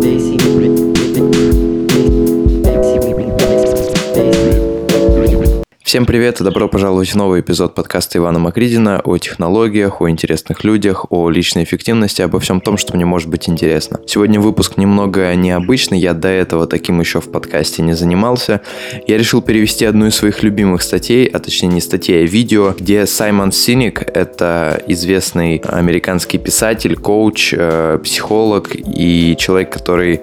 Basic. Всем привет и добро пожаловать в новый эпизод подкаста Ивана Макридина о технологиях, о интересных людях, о личной эффективности, обо всем том, что мне может быть интересно. Сегодня выпуск немного необычный, я до этого таким еще в подкасте не занимался. Я решил перевести одну из своих любимых статей, а точнее не статей, а видео, где Саймон Синик, это известный американский писатель, коуч, э, психолог и человек, который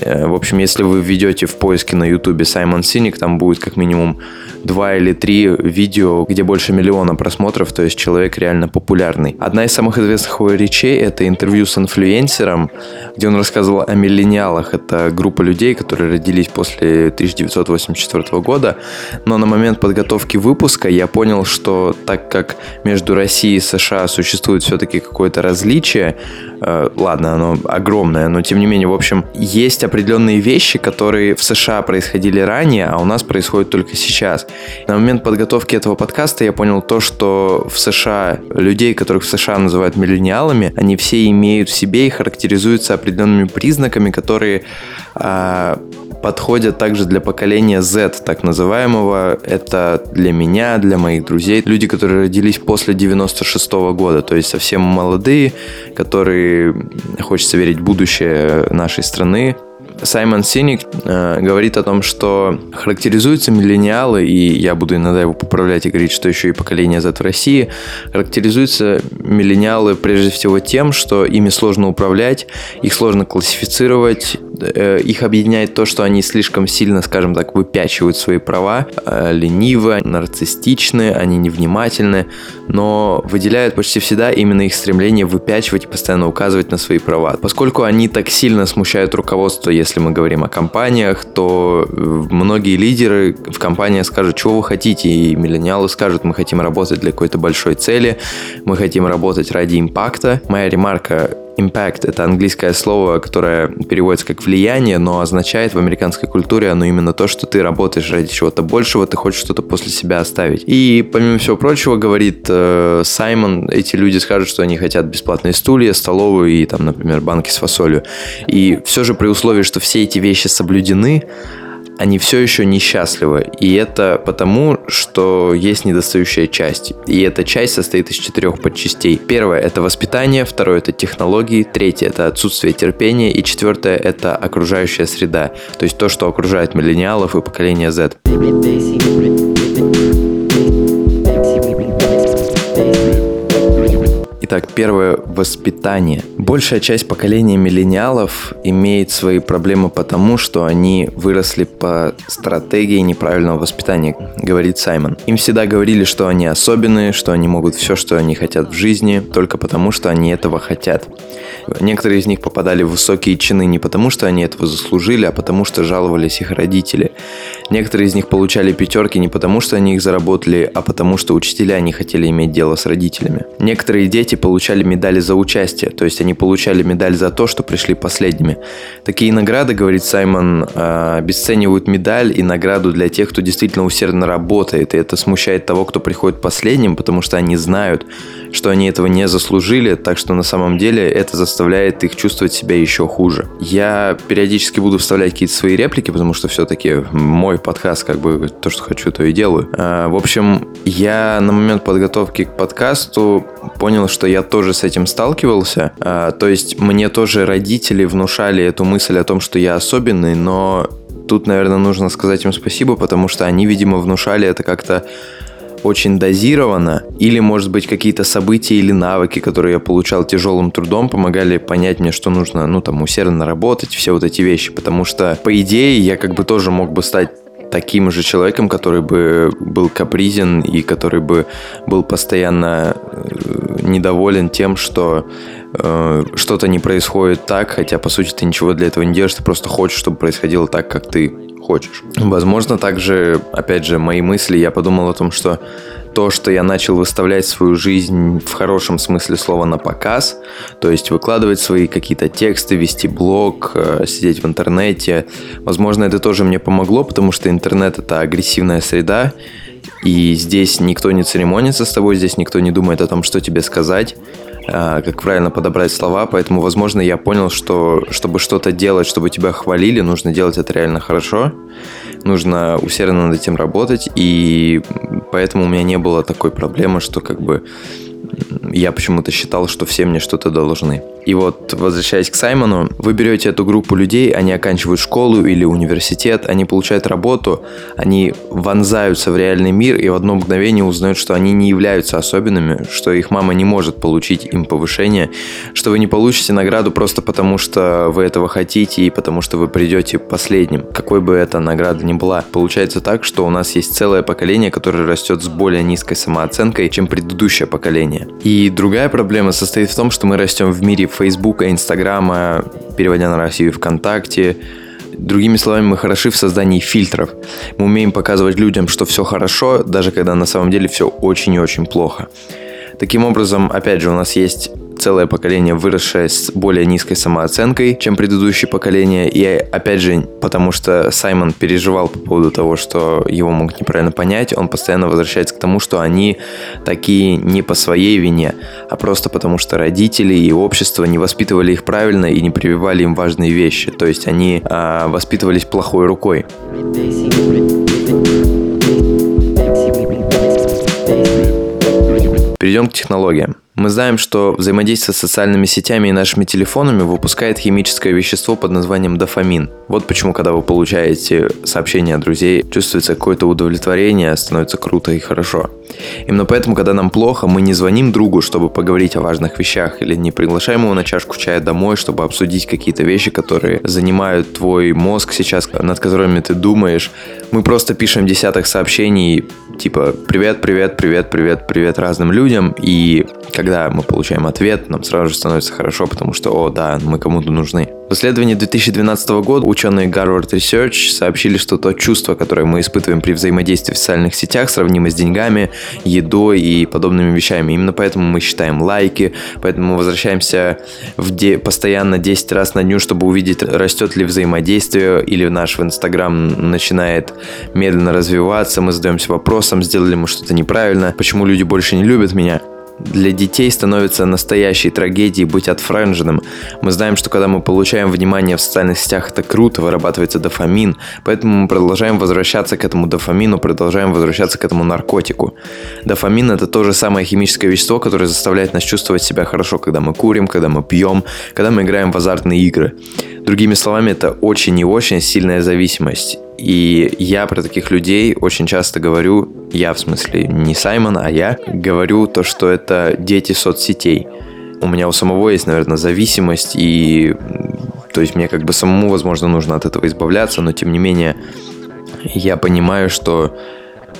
Э, в общем, если вы введете в поиске на ютубе Саймон Синик, там будет как минимум два или три видео, где больше миллиона просмотров, то есть человек реально популярный. Одна из самых известных его речей — это интервью с инфлюенсером, где он рассказывал о миллениалах. Это группа людей, которые родились после 1984 года. Но на момент подготовки выпуска я понял, что так как между Россией и США существует все-таки какое-то различие, э, ладно, оно огромное, но тем не менее, в общем, есть определенные вещи, которые в США происходили ранее, а у нас происходят только сейчас. На момент подготовки этого подкаста я понял то, что в США людей, которых в США называют миллениалами, они все имеют в себе и характеризуются определенными признаками, которые а, подходят также для поколения Z, так называемого. Это для меня, для моих друзей, люди, которые родились после 96 -го года, то есть совсем молодые, которые, хочется верить, будущее нашей страны, Саймон Синик э, говорит о том, что характеризуются миллениалы, и я буду иногда его поправлять и говорить, что еще и поколение Z в России, характеризуются миллениалы прежде всего тем, что ими сложно управлять, их сложно классифицировать, их объединяет то, что они слишком сильно, скажем так, выпячивают свои права, э, ленивы, нарциссичны, они невнимательны, но выделяют почти всегда именно их стремление выпячивать и постоянно указывать на свои права. Поскольку они так сильно смущают руководство, если мы говорим о компаниях, то многие лидеры в компаниях скажут, чего вы хотите, и миллениалы скажут, мы хотим работать для какой-то большой цели, мы хотим работать ради импакта. Моя ремарка Impact — это английское слово, которое переводится как «влияние», но означает в американской культуре оно именно то, что ты работаешь ради чего-то большего, ты хочешь что-то после себя оставить. И, помимо всего прочего, говорит э, Саймон, эти люди скажут, что они хотят бесплатные стулья, столовую и, там, например, банки с фасолью. И все же при условии, что все эти вещи соблюдены, они все еще несчастливы. И это потому, что есть недостающая часть. И эта часть состоит из четырех подчастей. Первое – это воспитание, второе – это технологии, третье – это отсутствие терпения, и четвертое – это окружающая среда. То есть то, что окружает миллениалов и поколение Z. Итак, первое – воспитание. Большая часть поколения миллениалов имеет свои проблемы потому, что они выросли по стратегии неправильного воспитания, говорит Саймон. Им всегда говорили, что они особенные, что они могут все, что они хотят в жизни, только потому, что они этого хотят. Некоторые из них попадали в высокие чины не потому, что они этого заслужили, а потому, что жаловались их родители. Некоторые из них получали пятерки не потому, что они их заработали, а потому, что учителя не хотели иметь дело с родителями. Некоторые дети получали медали за участие, то есть они получали медаль за то, что пришли последними. Такие награды, говорит Саймон, а, обесценивают медаль и награду для тех, кто действительно усердно работает, и это смущает того, кто приходит последним, потому что они знают, что они этого не заслужили, так что на самом деле это заставляет их чувствовать себя еще хуже. Я периодически буду вставлять какие-то свои реплики, потому что все-таки мой подкаст, как бы то, что хочу, то и делаю. А, в общем, я на момент подготовки к подкасту понял, что я тоже с этим сталкивался. А, то есть мне тоже родители внушали эту мысль о том, что я особенный, но тут, наверное, нужно сказать им спасибо, потому что они, видимо, внушали это как-то очень дозированно, или, может быть, какие-то события или навыки, которые я получал тяжелым трудом, помогали понять мне, что нужно, ну, там, усердно работать, все вот эти вещи, потому что, по идее, я как бы тоже мог бы стать таким же человеком, который бы был капризен и который бы был постоянно э, недоволен тем, что э, что-то не происходит так, хотя по сути ты ничего для этого не делаешь, ты просто хочешь, чтобы происходило так, как ты хочешь. Возможно, также, опять же, мои мысли, я подумал о том, что то, что я начал выставлять свою жизнь в хорошем смысле слова на показ, то есть выкладывать свои какие-то тексты, вести блог, э, сидеть в интернете. Возможно, это тоже мне помогло, потому что интернет это агрессивная среда, и здесь никто не церемонится с тобой, здесь никто не думает о том, что тебе сказать. А, как правильно подобрать слова, поэтому, возможно, я понял, что чтобы что-то делать, чтобы тебя хвалили, нужно делать это реально хорошо, нужно усердно над этим работать, и поэтому у меня не было такой проблемы, что как бы я почему-то считал, что все мне что-то должны. И вот, возвращаясь к Саймону, вы берете эту группу людей, они оканчивают школу или университет, они получают работу, они вонзаются в реальный мир и в одно мгновение узнают, что они не являются особенными, что их мама не может получить им повышение, что вы не получите награду просто потому, что вы этого хотите и потому, что вы придете последним, какой бы эта награда ни была. Получается так, что у нас есть целое поколение, которое растет с более низкой самооценкой, чем предыдущее поколение. И другая проблема состоит в том, что мы растем в мире Фейсбука, Инстаграма, переводя на Россию ВКонтакте. Другими словами, мы хороши в создании фильтров. Мы умеем показывать людям, что все хорошо, даже когда на самом деле все очень и очень плохо. Таким образом, опять же, у нас есть целое поколение, выросшее с более низкой самооценкой, чем предыдущее поколение. И опять же, потому что Саймон переживал по поводу того, что его могут неправильно понять, он постоянно возвращается к тому, что они такие не по своей вине, а просто потому что родители и общество не воспитывали их правильно и не прививали им важные вещи. То есть они а, воспитывались плохой рукой. Перейдем к технологиям. Мы знаем, что взаимодействие с социальными сетями и нашими телефонами выпускает химическое вещество под названием дофамин. Вот почему, когда вы получаете сообщение от друзей, чувствуется какое-то удовлетворение, становится круто и хорошо. Именно поэтому, когда нам плохо, мы не звоним другу, чтобы поговорить о важных вещах, или не приглашаем его на чашку чая домой, чтобы обсудить какие-то вещи, которые занимают твой мозг сейчас, над которыми ты думаешь. Мы просто пишем десяток сообщений, типа «Привет, привет, привет, привет, привет» разным людям, и когда мы получаем ответ, нам сразу же становится хорошо, потому что, о, да, мы кому-то нужны. В исследовании 2012 года ученые Harvard Research сообщили, что то чувство, которое мы испытываем при взаимодействии в социальных сетях, сравнимо с деньгами, едой и подобными вещами. Именно поэтому мы считаем лайки, поэтому мы возвращаемся в де- постоянно 10 раз на дню, чтобы увидеть, растет ли взаимодействие, или наш в Инстаграм начинает медленно развиваться, мы задаемся вопросом, сделали мы что-то неправильно, почему люди больше не любят меня. Для детей становится настоящей трагедией быть отфренженным. Мы знаем, что когда мы получаем внимание в социальных сетях, это круто, вырабатывается дофамин, поэтому мы продолжаем возвращаться к этому дофамину, продолжаем возвращаться к этому наркотику. Дофамин это то же самое химическое вещество, которое заставляет нас чувствовать себя хорошо, когда мы курим, когда мы пьем, когда мы играем в азартные игры. Другими словами, это очень и очень сильная зависимость. И я про таких людей очень часто говорю, я в смысле не Саймон, а я говорю то, что это дети соцсетей. У меня у самого есть, наверное, зависимость, и то есть мне как бы самому, возможно, нужно от этого избавляться, но тем не менее я понимаю, что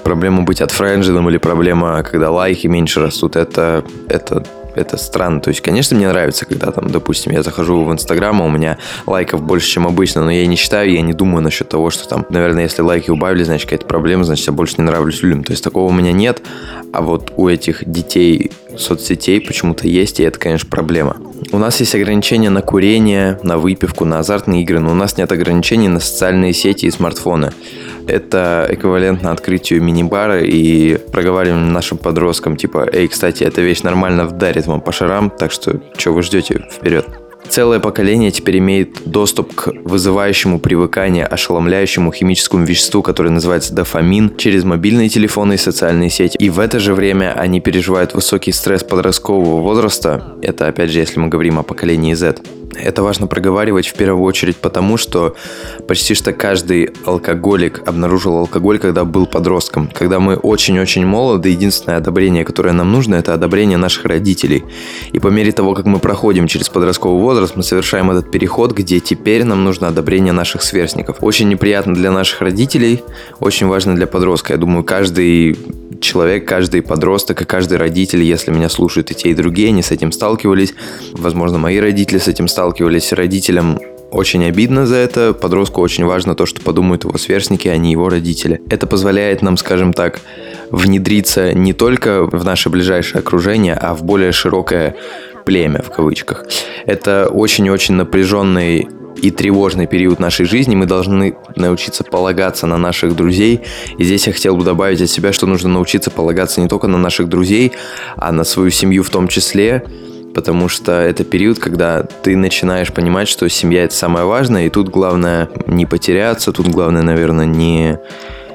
проблема быть отфрендженным или проблема, когда лайки меньше растут, это, это это странно. То есть, конечно, мне нравится, когда там, допустим, я захожу в Инстаграм, а у меня лайков больше, чем обычно, но я не считаю, я не думаю насчет того, что там, наверное, если лайки убавили, значит, какая-то проблема, значит, я больше не нравлюсь людям. То есть, такого у меня нет, а вот у этих детей соцсетей почему-то есть, и это, конечно, проблема. У нас есть ограничения на курение, на выпивку, на азартные игры, но у нас нет ограничений на социальные сети и смартфоны. Это эквивалентно открытию мини-бара и проговариваем нашим подросткам, типа, эй, кстати, эта вещь нормально вдарит вам по шарам, так что, что вы ждете, вперед. Целое поколение теперь имеет доступ к вызывающему привыкание ошеломляющему химическому веществу, которое называется дофамин, через мобильные телефоны и социальные сети. И в это же время они переживают высокий стресс подросткового возраста. Это, опять же, если мы говорим о поколении Z. Это важно проговаривать в первую очередь потому, что почти что каждый алкоголик обнаружил алкоголь, когда был подростком. Когда мы очень-очень молоды, единственное одобрение, которое нам нужно, это одобрение наших родителей. И по мере того, как мы проходим через подростковый возраст, мы совершаем этот переход, где теперь нам нужно одобрение наших сверстников. Очень неприятно для наших родителей, очень важно для подростка. Я думаю, каждый человек, каждый подросток и каждый родитель, если меня слушают и те, и другие, они с этим сталкивались. Возможно, мои родители с этим сталкивались. Родителям очень обидно за это. Подростку очень важно то, что подумают его сверстники, а не его родители. Это позволяет нам, скажем так, внедриться не только в наше ближайшее окружение, а в более широкое племя, в кавычках. Это очень-очень напряженный и тревожный период нашей жизни, мы должны научиться полагаться на наших друзей. И здесь я хотел бы добавить от себя, что нужно научиться полагаться не только на наших друзей, а на свою семью в том числе, потому что это период, когда ты начинаешь понимать, что семья это самое важное, и тут главное не потеряться, тут главное, наверное, не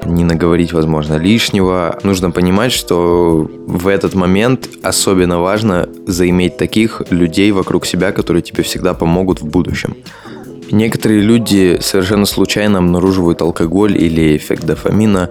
не наговорить, возможно, лишнего. Нужно понимать, что в этот момент особенно важно заиметь таких людей вокруг себя, которые тебе всегда помогут в будущем. Некоторые люди совершенно случайно обнаруживают алкоголь или эффект дофамина,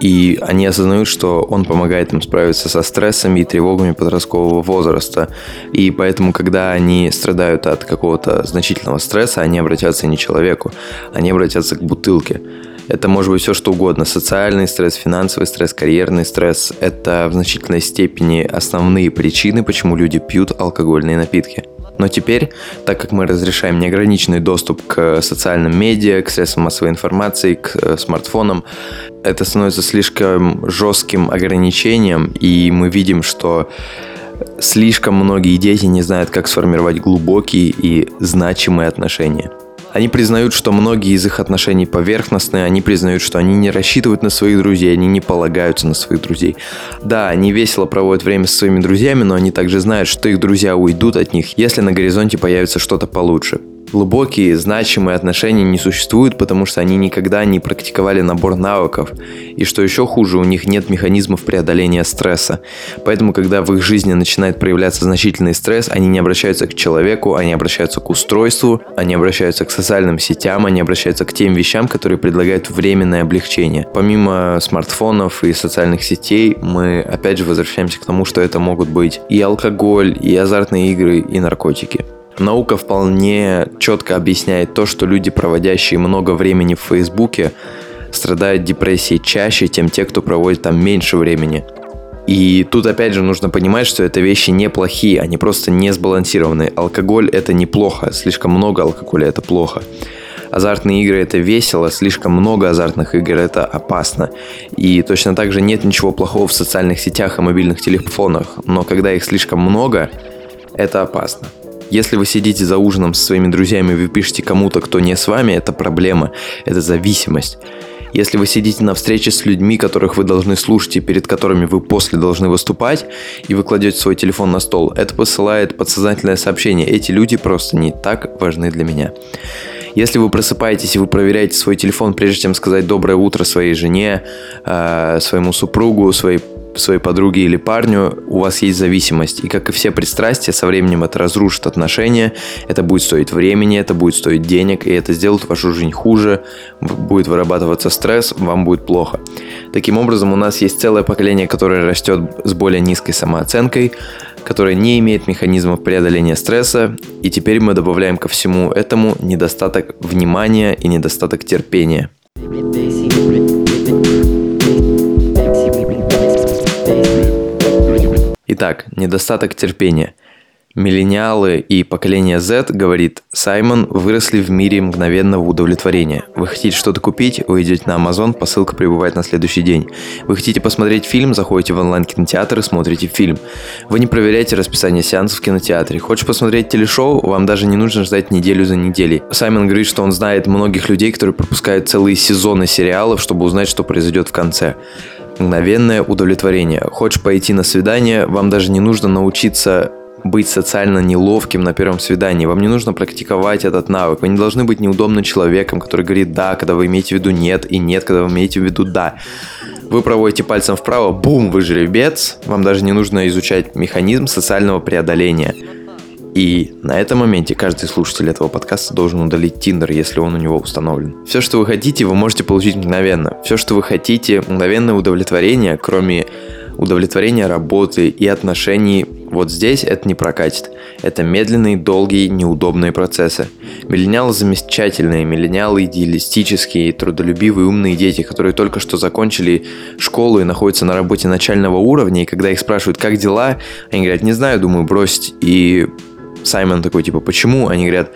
и они осознают, что он помогает им справиться со стрессами и тревогами подросткового возраста. И поэтому, когда они страдают от какого-то значительного стресса, они обратятся не к человеку, они обратятся к бутылке. Это может быть все что угодно. Социальный стресс, финансовый стресс, карьерный стресс. Это в значительной степени основные причины, почему люди пьют алкогольные напитки. Но теперь, так как мы разрешаем неограниченный доступ к социальным медиа, к средствам массовой информации, к э, смартфонам, это становится слишком жестким ограничением, и мы видим, что слишком многие дети не знают, как сформировать глубокие и значимые отношения. Они признают, что многие из их отношений поверхностные, они признают, что они не рассчитывают на своих друзей, они не полагаются на своих друзей. Да, они весело проводят время со своими друзьями, но они также знают, что их друзья уйдут от них, если на горизонте появится что-то получше. Глубокие, значимые отношения не существуют, потому что они никогда не практиковали набор навыков. И что еще хуже, у них нет механизмов преодоления стресса. Поэтому, когда в их жизни начинает проявляться значительный стресс, они не обращаются к человеку, они обращаются к устройству, они обращаются к социальным сетям, они обращаются к тем вещам, которые предлагают временное облегчение. Помимо смартфонов и социальных сетей, мы опять же возвращаемся к тому, что это могут быть и алкоголь, и азартные игры, и наркотики. Наука вполне четко объясняет то, что люди, проводящие много времени в Фейсбуке, страдают депрессией чаще, чем те, кто проводит там меньше времени. И тут опять же нужно понимать, что это вещи неплохие, они просто не сбалансированы. Алкоголь это неплохо, слишком много алкоголя это плохо. Азартные игры это весело, слишком много азартных игр это опасно. И точно так же нет ничего плохого в социальных сетях и мобильных телефонах, но когда их слишком много, это опасно. Если вы сидите за ужином со своими друзьями и вы пишете кому-то, кто не с вами, это проблема, это зависимость. Если вы сидите на встрече с людьми, которых вы должны слушать и перед которыми вы после должны выступать, и вы кладете свой телефон на стол, это посылает подсознательное сообщение. Эти люди просто не так важны для меня. Если вы просыпаетесь и вы проверяете свой телефон, прежде чем сказать доброе утро своей жене, э, своему супругу, своей своей подруге или парню, у вас есть зависимость. И как и все пристрастия, со временем это разрушит отношения, это будет стоить времени, это будет стоить денег, и это сделает вашу жизнь хуже, будет вырабатываться стресс, вам будет плохо. Таким образом, у нас есть целое поколение, которое растет с более низкой самооценкой, которое не имеет механизмов преодоления стресса, и теперь мы добавляем ко всему этому недостаток внимания и недостаток терпения. Итак, недостаток терпения. Миллениалы и поколение Z, говорит Саймон, выросли в мире мгновенного удовлетворения. Вы хотите что-то купить, вы идете на Amazon, посылка прибывает на следующий день. Вы хотите посмотреть фильм, заходите в онлайн-кинотеатр и смотрите фильм. Вы не проверяете расписание сеансов в кинотеатре. Хочешь посмотреть телешоу, вам даже не нужно ждать неделю за неделей. Саймон говорит, что он знает многих людей, которые пропускают целые сезоны сериалов, чтобы узнать, что произойдет в конце мгновенное удовлетворение. Хочешь пойти на свидание, вам даже не нужно научиться быть социально неловким на первом свидании. Вам не нужно практиковать этот навык. Вы не должны быть неудобным человеком, который говорит «да», когда вы имеете в виду «нет», и «нет», когда вы имеете в виду «да». Вы проводите пальцем вправо, бум, вы жеребец. Вам даже не нужно изучать механизм социального преодоления – и на этом моменте каждый слушатель этого подкаста должен удалить Тиндер, если он у него установлен. Все, что вы хотите, вы можете получить мгновенно. Все, что вы хотите, мгновенное удовлетворение, кроме удовлетворения работы и отношений, вот здесь это не прокатит. Это медленные, долгие, неудобные процессы. Миллениалы замечательные, миллениалы идеалистические, трудолюбивые, умные дети, которые только что закончили школу и находятся на работе начального уровня, и когда их спрашивают, как дела, они говорят, не знаю, думаю, бросить. И Саймон такой, типа, почему? Они говорят,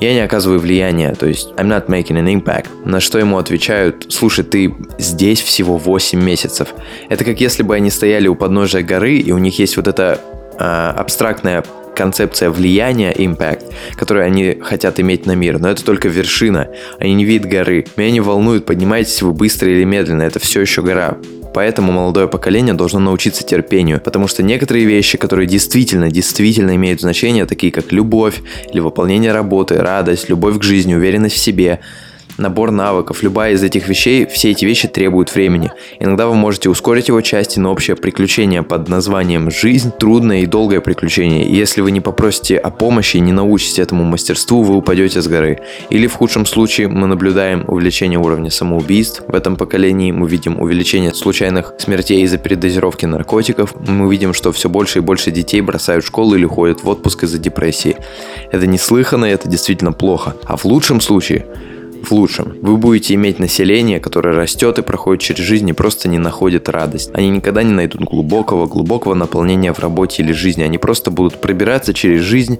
я не оказываю влияния, то есть I'm not making an impact. На что ему отвечают, слушай, ты здесь всего 8 месяцев. Это как если бы они стояли у подножия горы, и у них есть вот эта э, абстрактная концепция влияния, impact, которую они хотят иметь на мир, но это только вершина, они не видят горы. Меня не волнует, поднимаетесь вы быстро или медленно, это все еще гора. Поэтому молодое поколение должно научиться терпению, потому что некоторые вещи, которые действительно, действительно имеют значение, такие как любовь или выполнение работы, радость, любовь к жизни, уверенность в себе – набор навыков, любая из этих вещей, все эти вещи требуют времени. Иногда вы можете ускорить его части, но общее приключение под названием «Жизнь» – трудное и долгое приключение. И если вы не попросите о помощи и не научитесь этому мастерству, вы упадете с горы. Или в худшем случае мы наблюдаем увеличение уровня самоубийств. В этом поколении мы видим увеличение случайных смертей из-за передозировки наркотиков. Мы видим, что все больше и больше детей бросают школу или ходят в отпуск из-за депрессии. Это неслыханно, это действительно плохо. А в лучшем случае в лучшем. Вы будете иметь население, которое растет и проходит через жизнь и просто не находит радость. Они никогда не найдут глубокого, глубокого наполнения в работе или жизни. Они просто будут пробираться через жизнь,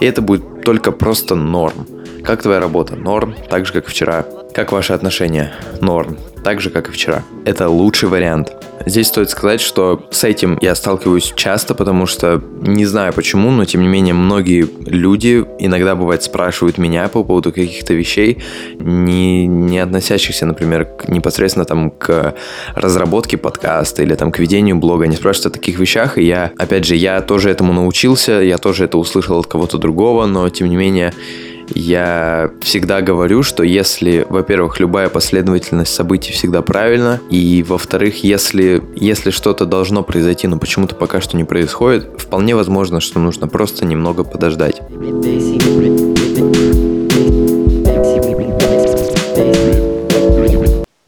и это будет только просто норм. Как твоя работа? Норм, так же как вчера. Как ваши отношения? Норм, так же как и вчера. Это лучший вариант. Здесь стоит сказать, что с этим я сталкиваюсь часто, потому что не знаю почему, но тем не менее многие люди иногда бывает спрашивают меня по поводу каких-то вещей, не, не относящихся, например, к, непосредственно там к разработке подкаста или там к ведению блога. Они спрашивают о таких вещах, и я, опять же, я тоже этому научился, я тоже это услышал от кого-то другого, но тем не менее я всегда говорю, что если, во-первых, любая последовательность событий всегда правильна, и, во-вторых, если, если что-то должно произойти, но почему-то пока что не происходит, вполне возможно, что нужно просто немного подождать.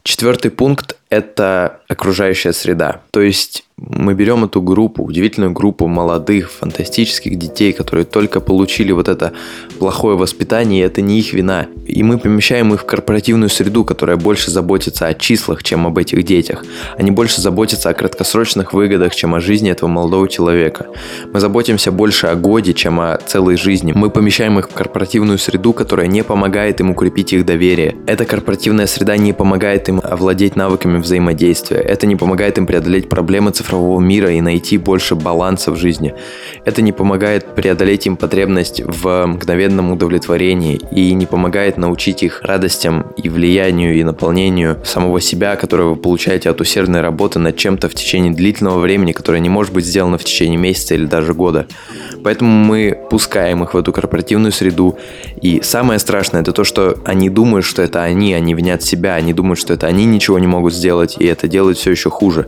Четвертый пункт – это окружающая среда. То есть мы берем эту группу, удивительную группу молодых, фантастических детей, которые только получили вот это плохое воспитание, и это не их вина. И мы помещаем их в корпоративную среду, которая больше заботится о числах, чем об этих детях. Они больше заботятся о краткосрочных выгодах, чем о жизни этого молодого человека. Мы заботимся больше о годе, чем о целой жизни. Мы помещаем их в корпоративную среду, которая не помогает им укрепить их доверие. Эта корпоративная среда не помогает им овладеть навыками взаимодействия. Это не помогает им преодолеть проблемы цифрового цифрового мира и найти больше баланса в жизни. Это не помогает преодолеть им потребность в мгновенном удовлетворении и не помогает научить их радостям и влиянию и наполнению самого себя, которое вы получаете от усердной работы над чем-то в течение длительного времени, которое не может быть сделано в течение месяца или даже года. Поэтому мы пускаем их в эту корпоративную среду. И самое страшное это то, что они думают, что это они, они винят себя, они думают, что это они ничего не могут сделать, и это делает все еще хуже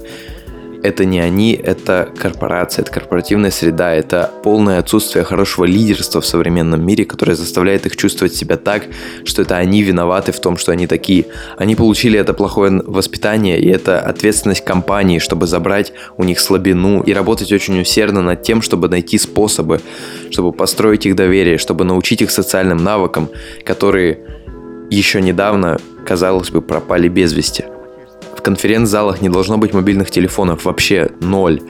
это не они, это корпорация, это корпоративная среда, это полное отсутствие хорошего лидерства в современном мире, которое заставляет их чувствовать себя так, что это они виноваты в том, что они такие. Они получили это плохое воспитание, и это ответственность компании, чтобы забрать у них слабину и работать очень усердно над тем, чтобы найти способы, чтобы построить их доверие, чтобы научить их социальным навыкам, которые еще недавно, казалось бы, пропали без вести конференц-залах не должно быть мобильных телефонов, вообще ноль.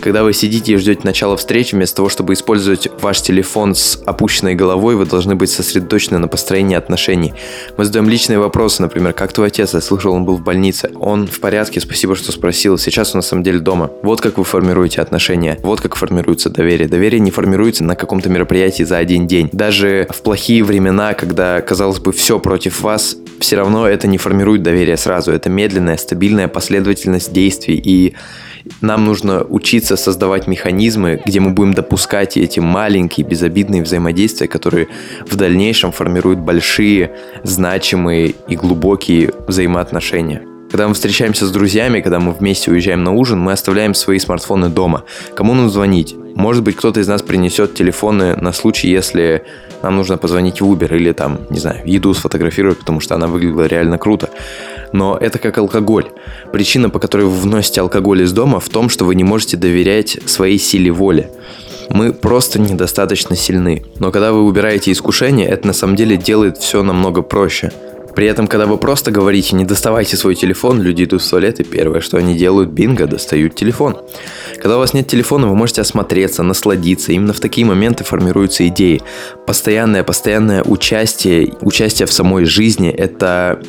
Когда вы сидите и ждете начала встречи, вместо того, чтобы использовать ваш телефон с опущенной головой, вы должны быть сосредоточены на построении отношений. Мы задаем личные вопросы, например, как твой отец? Я слышал, он был в больнице. Он в порядке, спасибо, что спросил. Сейчас он на самом деле дома. Вот как вы формируете отношения. Вот как формируется доверие. Доверие не формируется на каком-то мероприятии за один день. Даже в плохие времена, когда, казалось бы, все против вас, все равно это не формирует доверие сразу. Это медленная, стабильная последовательность действий. И нам нужно учиться создавать механизмы, где мы будем допускать эти маленькие безобидные взаимодействия, которые в дальнейшем формируют большие, значимые и глубокие взаимоотношения. Когда мы встречаемся с друзьями, когда мы вместе уезжаем на ужин, мы оставляем свои смартфоны дома. Кому нам звонить? Может быть, кто-то из нас принесет телефоны на случай, если нам нужно позвонить в Uber или там, не знаю, еду сфотографировать, потому что она выглядела реально круто. Но это как алкоголь. Причина, по которой вы вносите алкоголь из дома, в том, что вы не можете доверять своей силе воли мы просто недостаточно сильны. Но когда вы убираете искушение, это на самом деле делает все намного проще. При этом, когда вы просто говорите «не доставайте свой телефон», люди идут в туалет, и первое, что они делают, бинго, достают телефон. Когда у вас нет телефона, вы можете осмотреться, насладиться. Именно в такие моменты формируются идеи. Постоянное, постоянное участие, участие в самой жизни – это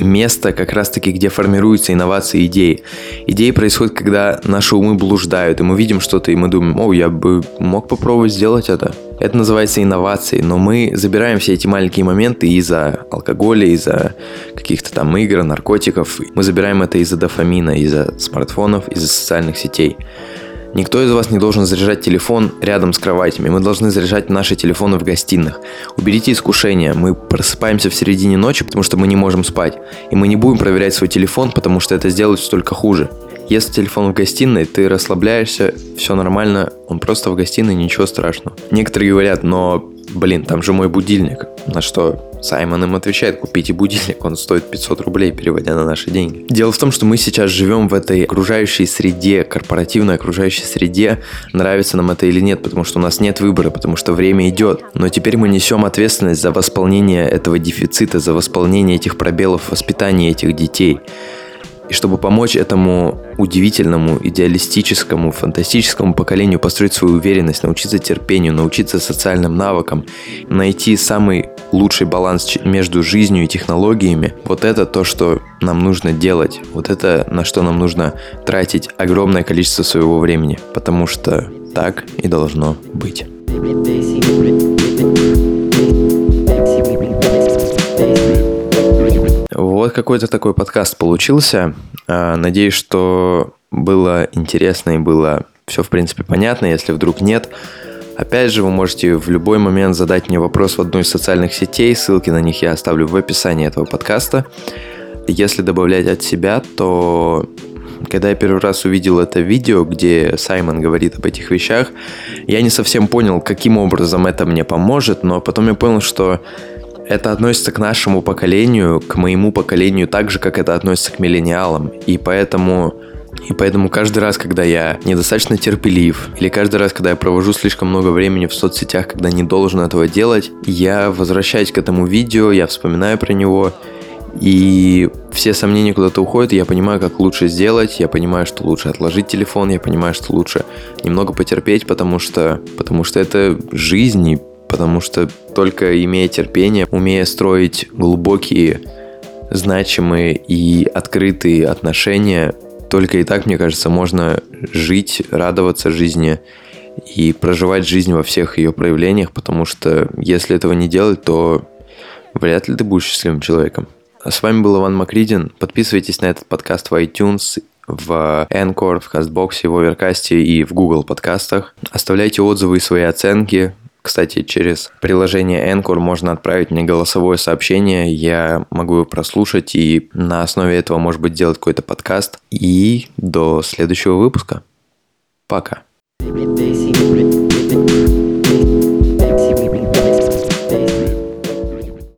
место как раз-таки, где формируются инновации идеи. Идеи происходят, когда наши умы блуждают, и мы видим что-то, и мы думаем, о, я бы мог попробовать сделать это. Это называется инновацией, но мы забираем все эти маленькие моменты из-за алкоголя, из-за каких-то там игр, наркотиков. Мы забираем это из-за дофамина, из-за смартфонов, из-за социальных сетей. Никто из вас не должен заряжать телефон рядом с кроватями. Мы должны заряжать наши телефоны в гостиных. Уберите искушение. Мы просыпаемся в середине ночи, потому что мы не можем спать. И мы не будем проверять свой телефон, потому что это сделает только хуже. Если телефон в гостиной, ты расслабляешься, все нормально, он просто в гостиной, ничего страшного. Некоторые говорят, но, блин, там же мой будильник. На что Саймон им отвечает, купите будильник, он стоит 500 рублей, переводя на наши деньги. Дело в том, что мы сейчас живем в этой окружающей среде, корпоративной окружающей среде, нравится нам это или нет, потому что у нас нет выбора, потому что время идет. Но теперь мы несем ответственность за восполнение этого дефицита, за восполнение этих пробелов воспитания этих детей. И чтобы помочь этому удивительному, идеалистическому, фантастическому поколению построить свою уверенность, научиться терпению, научиться социальным навыкам, найти самый лучший баланс между жизнью и технологиями, вот это то, что нам нужно делать. Вот это на что нам нужно тратить огромное количество своего времени, потому что так и должно быть. Вот какой-то такой подкаст получился. А, надеюсь, что было интересно и было все, в принципе, понятно. Если вдруг нет, опять же, вы можете в любой момент задать мне вопрос в одной из социальных сетей. Ссылки на них я оставлю в описании этого подкаста. Если добавлять от себя, то когда я первый раз увидел это видео, где Саймон говорит об этих вещах, я не совсем понял, каким образом это мне поможет, но потом я понял, что это относится к нашему поколению, к моему поколению, так же, как это относится к миллениалам. И поэтому и поэтому каждый раз, когда я недостаточно терпелив, или каждый раз, когда я провожу слишком много времени в соцсетях, когда не должен этого делать, я возвращаюсь к этому видео, я вспоминаю про него, и все сомнения куда-то уходят, и я понимаю, как лучше сделать, я понимаю, что лучше отложить телефон, я понимаю, что лучше немного потерпеть, потому что, потому что это жизнь, и потому что только имея терпение, умея строить глубокие, значимые и открытые отношения, только и так, мне кажется, можно жить, радоваться жизни и проживать жизнь во всех ее проявлениях, потому что если этого не делать, то вряд ли ты будешь счастливым человеком. С вами был Иван Макридин. Подписывайтесь на этот подкаст в iTunes, в Anchor, в CastBox, в Overcast и в Google подкастах. Оставляйте отзывы и свои оценки. Кстати, через приложение Anchor можно отправить мне голосовое сообщение, я могу его прослушать и на основе этого, может быть, сделать какой-то подкаст. И до следующего выпуска. Пока.